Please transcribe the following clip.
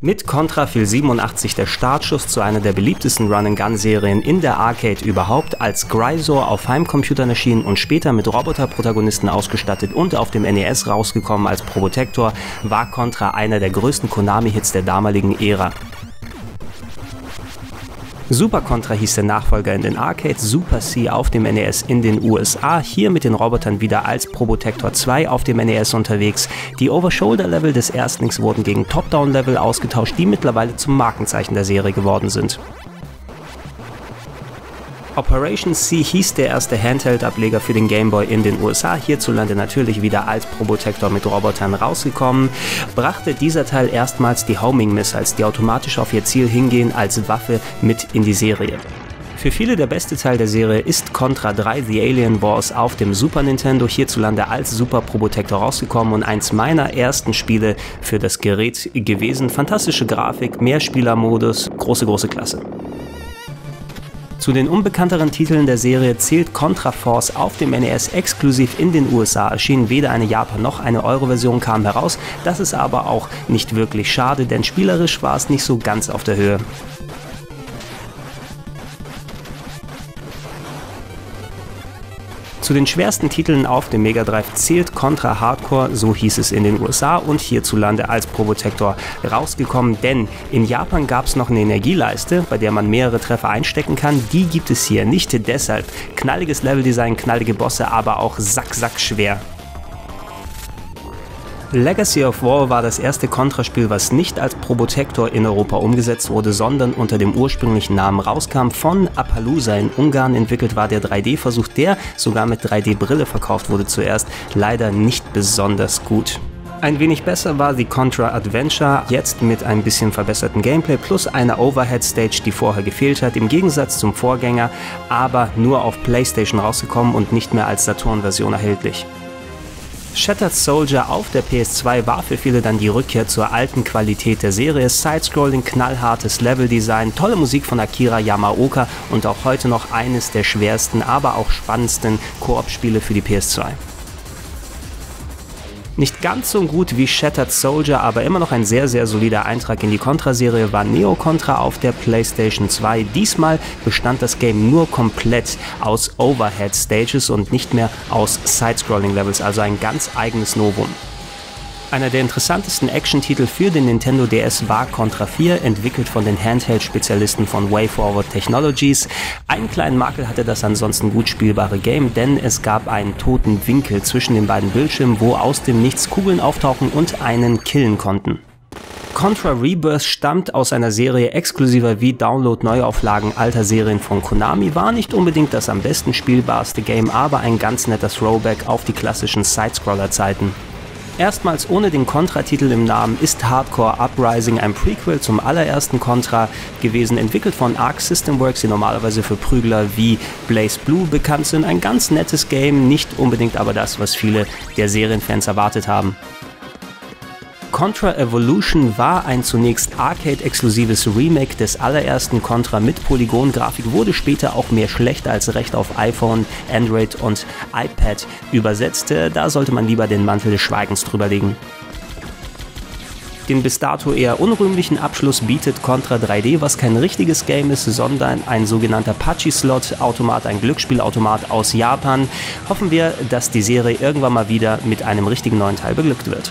Mit Contra fiel 87 der Startschuss zu einer der beliebtesten Run-and-Gun-Serien in der Arcade überhaupt, als Grisor auf Heimcomputern erschien und später mit Roboter-Protagonisten ausgestattet und auf dem NES rausgekommen als Probotector, war Contra einer der größten Konami-Hits der damaligen Ära. Super Contra hieß der Nachfolger in den Arcades, Super C auf dem NES in den USA, hier mit den Robotern wieder als Probotector 2 auf dem NES unterwegs. Die Over-Shoulder-Level des Erstlings wurden gegen Top-Down-Level ausgetauscht, die mittlerweile zum Markenzeichen der Serie geworden sind. Operation C hieß der erste Handheld-Ableger für den Game Boy in den USA, hierzulande natürlich wieder als Probotector mit Robotern rausgekommen, brachte dieser Teil erstmals die Homing Missiles, die automatisch auf ihr Ziel hingehen, als Waffe mit in die Serie. Für viele der beste Teil der Serie ist Contra 3 The Alien Wars auf dem Super Nintendo hierzulande als Super Probotector rausgekommen und eins meiner ersten Spiele für das Gerät gewesen. Fantastische Grafik, Mehrspielermodus, große, große Klasse. Zu den unbekannteren Titeln der Serie zählt Contra Force auf dem NES exklusiv in den USA erschien weder eine Japan- noch eine Euro-Version kam heraus. Das ist aber auch nicht wirklich schade, denn spielerisch war es nicht so ganz auf der Höhe. Zu den schwersten Titeln auf dem Mega Drive zählt Contra Hardcore, so hieß es in den USA und hierzulande als Probotector rausgekommen, denn in Japan gab es noch eine Energieleiste, bei der man mehrere Treffer einstecken kann. Die gibt es hier nicht, deshalb knalliges Leveldesign, knallige Bosse, aber auch sack, sack schwer. Legacy of War war das erste Contra-Spiel, was nicht als Probotector in Europa umgesetzt wurde, sondern unter dem ursprünglichen Namen rauskam. Von Appaloosa in Ungarn entwickelt war der 3D-Versuch, der sogar mit 3D-Brille verkauft wurde zuerst, leider nicht besonders gut. Ein wenig besser war die Contra Adventure, jetzt mit ein bisschen verbessertem Gameplay plus einer Overhead Stage, die vorher gefehlt hat, im Gegensatz zum Vorgänger, aber nur auf PlayStation rausgekommen und nicht mehr als Saturn-Version erhältlich. Shattered Soldier auf der PS2 war für viele dann die Rückkehr zur alten Qualität der Serie. Sidescrolling, knallhartes Leveldesign, tolle Musik von Akira Yamaoka und auch heute noch eines der schwersten, aber auch spannendsten Koop-Spiele für die PS2. Nicht ganz so gut wie Shattered Soldier, aber immer noch ein sehr, sehr solider Eintrag in die Contra-Serie war Neo Contra auf der PlayStation 2. Diesmal bestand das Game nur komplett aus Overhead Stages und nicht mehr aus Side-Scrolling Levels, also ein ganz eigenes Novum. Einer der interessantesten Action-Titel für den Nintendo DS war Contra 4, entwickelt von den Handheld-Spezialisten von WayForward Technologies. Einen kleinen Makel hatte das ansonsten gut spielbare Game, denn es gab einen toten Winkel zwischen den beiden Bildschirmen, wo aus dem Nichts Kugeln auftauchen und einen killen konnten. Contra Rebirth stammt aus einer Serie exklusiver wie Download-Neuauflagen alter Serien von Konami, war nicht unbedingt das am besten spielbarste Game, aber ein ganz netter Throwback auf die klassischen Sidescroller-Zeiten. Erstmals ohne den Contra-Titel im Namen ist Hardcore Uprising ein Prequel zum allerersten Contra gewesen, entwickelt von Arc System Works, die normalerweise für Prügler wie Blaze Blue bekannt sind. Ein ganz nettes Game, nicht unbedingt aber das, was viele der Serienfans erwartet haben. Contra Evolution war ein zunächst Arcade-exklusives Remake des allerersten Contra mit Polygon-Grafik, wurde später auch mehr schlecht als recht auf iPhone, Android und iPad übersetzt. Da sollte man lieber den Mantel des Schweigens drüberlegen. Den bis dato eher unrühmlichen Abschluss bietet Contra 3D, was kein richtiges Game ist, sondern ein sogenannter Pachi-Slot-Automat, ein Glücksspielautomat aus Japan. Hoffen wir, dass die Serie irgendwann mal wieder mit einem richtigen neuen Teil beglückt wird.